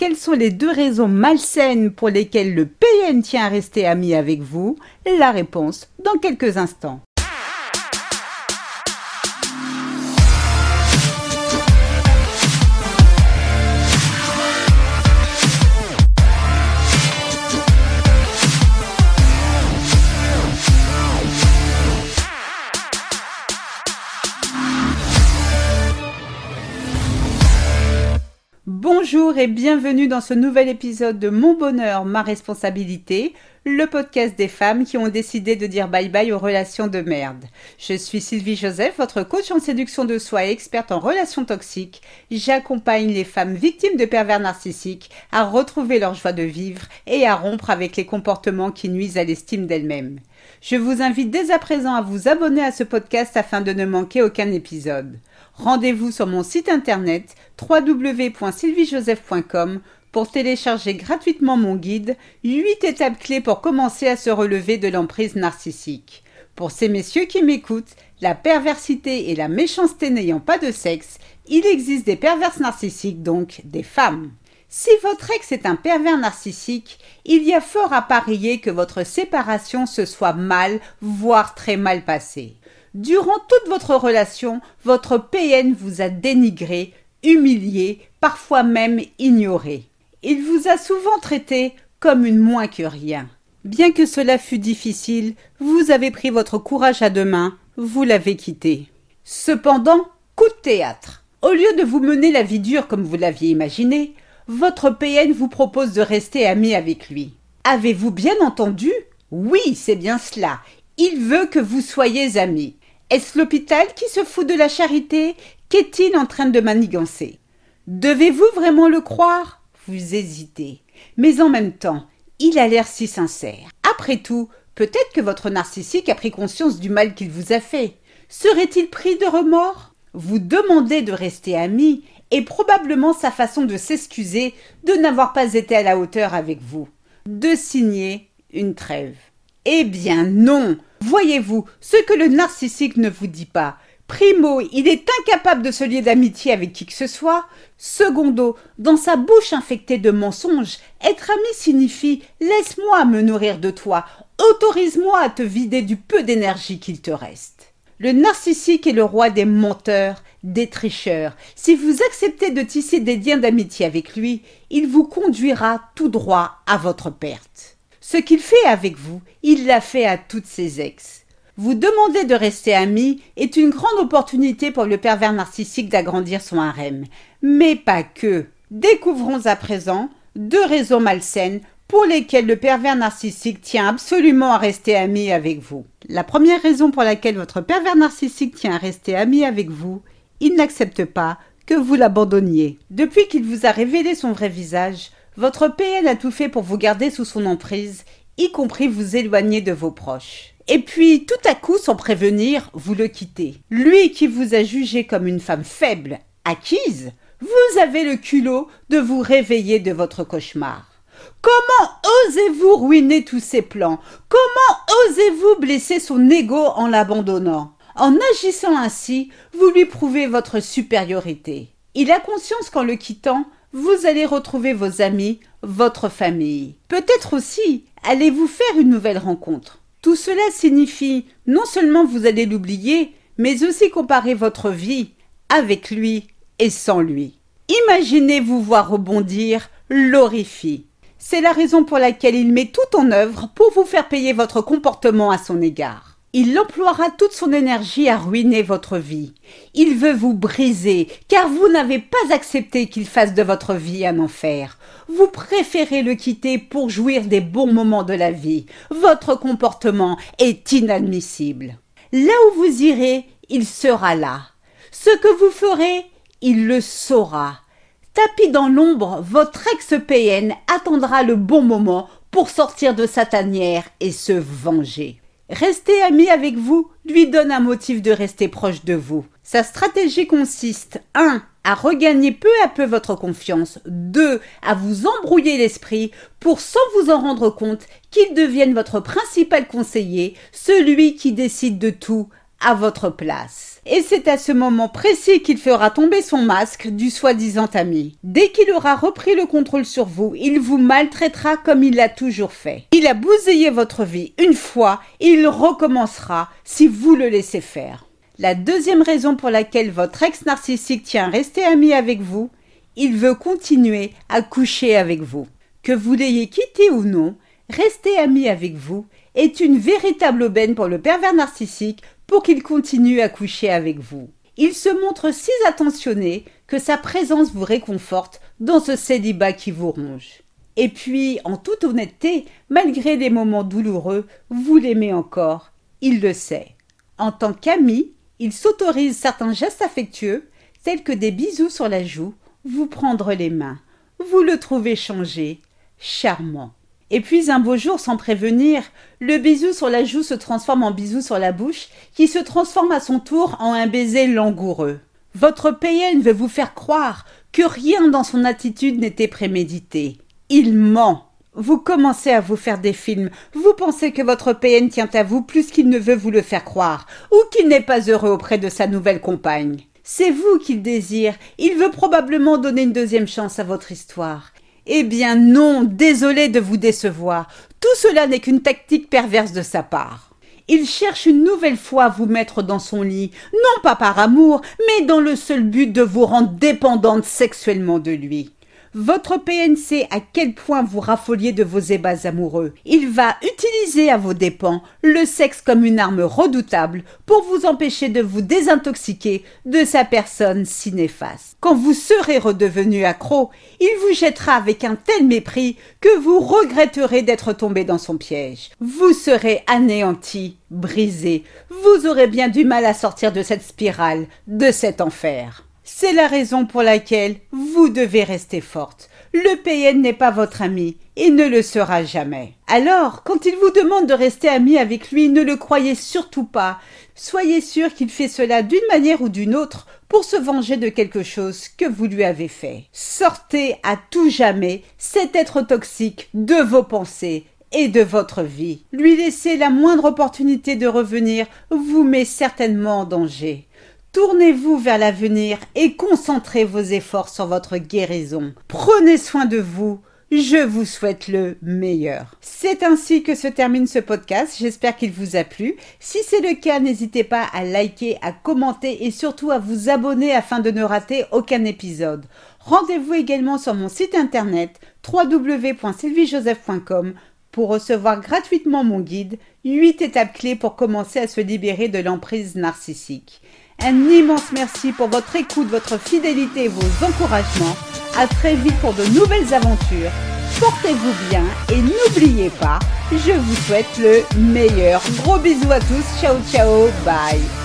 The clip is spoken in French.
quelles sont les deux raisons malsaines pour lesquelles le PN tient à rester ami avec vous? La réponse dans quelques instants. Bonjour et bienvenue dans ce nouvel épisode de Mon bonheur, ma responsabilité, le podcast des femmes qui ont décidé de dire bye bye aux relations de merde. Je suis Sylvie Joseph, votre coach en séduction de soi et experte en relations toxiques. J'accompagne les femmes victimes de pervers narcissiques à retrouver leur joie de vivre et à rompre avec les comportements qui nuisent à l'estime d'elles-mêmes. Je vous invite dès à présent à vous abonner à ce podcast afin de ne manquer aucun épisode. Rendez-vous sur mon site internet www.sylviejoseph.com pour télécharger gratuitement mon guide 8 étapes clés pour commencer à se relever de l'emprise narcissique. Pour ces messieurs qui m'écoutent, la perversité et la méchanceté n'ayant pas de sexe, il existe des perverses narcissiques, donc des femmes. Si votre ex est un pervers narcissique, il y a fort à parier que votre séparation se soit mal, voire très mal passée. Durant toute votre relation, votre PN vous a dénigré, humilié, parfois même ignoré. Il vous a souvent traité comme une moins que rien. Bien que cela fût difficile, vous avez pris votre courage à deux mains, vous l'avez quitté. Cependant, coup de théâtre. Au lieu de vous mener la vie dure comme vous l'aviez imaginé, votre PN vous propose de rester ami avec lui. Avez-vous bien entendu? Oui, c'est bien cela. Il veut que vous soyez amis. Est-ce l'hôpital qui se fout de la charité? Qu'est-il en train de manigancer? Devez-vous vraiment le croire? Vous hésitez. Mais en même temps, il a l'air si sincère. Après tout, peut-être que votre narcissique a pris conscience du mal qu'il vous a fait. Serait-il pris de remords? Vous demandez de rester amis et probablement sa façon de s'excuser de n'avoir pas été à la hauteur avec vous. De signer une trêve. Eh bien non Voyez-vous, ce que le narcissique ne vous dit pas. Primo, il est incapable de se lier d'amitié avec qui que ce soit. Secondo, dans sa bouche infectée de mensonges, être ami signifie laisse-moi me nourrir de toi, autorise-moi à te vider du peu d'énergie qu'il te reste. Le narcissique est le roi des menteurs, des tricheurs. Si vous acceptez de tisser des liens d'amitié avec lui, il vous conduira tout droit à votre perte. Ce qu'il fait avec vous, il l'a fait à toutes ses ex. Vous demander de rester amis est une grande opportunité pour le pervers narcissique d'agrandir son harem. Mais pas que. Découvrons à présent deux raisons malsaines pour lesquelles le pervers narcissique tient absolument à rester ami avec vous. La première raison pour laquelle votre pervers narcissique tient à rester ami avec vous, il n'accepte pas que vous l'abandonniez. Depuis qu'il vous a révélé son vrai visage, votre PN a tout fait pour vous garder sous son emprise, y compris vous éloigner de vos proches. Et puis, tout à coup, sans prévenir, vous le quittez. Lui qui vous a jugé comme une femme faible, acquise, vous avez le culot de vous réveiller de votre cauchemar. Comment osez-vous ruiner tous ses plans? Comment osez-vous blesser son ego en l'abandonnant? En agissant ainsi, vous lui prouvez votre supériorité. Il a conscience qu'en le quittant, vous allez retrouver vos amis, votre famille. Peut-être aussi allez-vous faire une nouvelle rencontre. Tout cela signifie non seulement vous allez l'oublier, mais aussi comparer votre vie avec lui et sans lui. Imaginez vous voir rebondir, l'horrifie. C'est la raison pour laquelle il met tout en œuvre pour vous faire payer votre comportement à son égard. Il emploiera toute son énergie à ruiner votre vie. Il veut vous briser, car vous n'avez pas accepté qu'il fasse de votre vie un enfer. Vous préférez le quitter pour jouir des bons moments de la vie. Votre comportement est inadmissible. Là où vous irez, il sera là. Ce que vous ferez, il le saura. Tapis dans l'ombre, votre ex-PN attendra le bon moment pour sortir de sa tanière et se venger. Rester ami avec vous lui donne un motif de rester proche de vous. Sa stratégie consiste 1. à regagner peu à peu votre confiance, 2. à vous embrouiller l'esprit pour sans vous en rendre compte qu'il devienne votre principal conseiller, celui qui décide de tout à votre place. Et c'est à ce moment précis qu'il fera tomber son masque du soi-disant ami. Dès qu'il aura repris le contrôle sur vous, il vous maltraitera comme il l'a toujours fait. Il a bousillé votre vie une fois, il recommencera si vous le laissez faire. La deuxième raison pour laquelle votre ex narcissique tient à rester ami avec vous, il veut continuer à coucher avec vous. Que vous l'ayez quitté ou non, rester ami avec vous est une véritable aubaine pour le pervers narcissique pour qu'il continue à coucher avec vous. Il se montre si attentionné que sa présence vous réconforte dans ce célibat qui vous ronge. Et puis, en toute honnêteté, malgré les moments douloureux, vous l'aimez encore. Il le sait. En tant qu'ami, il s'autorise certains gestes affectueux, tels que des bisous sur la joue, vous prendre les mains. Vous le trouvez changé, charmant. Et puis un beau jour, sans prévenir, le bisou sur la joue se transforme en bisou sur la bouche, qui se transforme à son tour en un baiser langoureux. Votre PN veut vous faire croire que rien dans son attitude n'était prémédité. Il ment. Vous commencez à vous faire des films. Vous pensez que votre PN tient à vous plus qu'il ne veut vous le faire croire, ou qu'il n'est pas heureux auprès de sa nouvelle compagne. C'est vous qu'il désire. Il veut probablement donner une deuxième chance à votre histoire. Eh bien non, désolé de vous décevoir. Tout cela n'est qu'une tactique perverse de sa part. Il cherche une nouvelle fois à vous mettre dans son lit, non pas par amour, mais dans le seul but de vous rendre dépendante sexuellement de lui. Votre PNC à quel point vous raffoliez de vos ébats amoureux? Il va utiliser à vos dépens le sexe comme une arme redoutable pour vous empêcher de vous désintoxiquer de sa personne si néfaste. Quand vous serez redevenu accro, il vous jettera avec un tel mépris que vous regretterez d'être tombé dans son piège. Vous serez anéanti, brisé. Vous aurez bien du mal à sortir de cette spirale, de cet enfer. C'est la raison pour laquelle vous devez rester forte. Le PN n'est pas votre ami et ne le sera jamais. Alors, quand il vous demande de rester ami avec lui, ne le croyez surtout pas. Soyez sûr qu'il fait cela d'une manière ou d'une autre pour se venger de quelque chose que vous lui avez fait. Sortez à tout jamais cet être toxique de vos pensées et de votre vie. Lui laisser la moindre opportunité de revenir vous met certainement en danger. Tournez-vous vers l'avenir et concentrez vos efforts sur votre guérison. Prenez soin de vous. Je vous souhaite le meilleur. C'est ainsi que se termine ce podcast. J'espère qu'il vous a plu. Si c'est le cas, n'hésitez pas à liker, à commenter et surtout à vous abonner afin de ne rater aucun épisode. Rendez-vous également sur mon site internet www.sylviejoseph.com pour recevoir gratuitement mon guide 8 étapes clés pour commencer à se libérer de l'emprise narcissique. Un immense merci pour votre écoute, votre fidélité et vos encouragements. À très vite pour de nouvelles aventures. Portez-vous bien et n'oubliez pas, je vous souhaite le meilleur. Gros bisous à tous. Ciao ciao. Bye.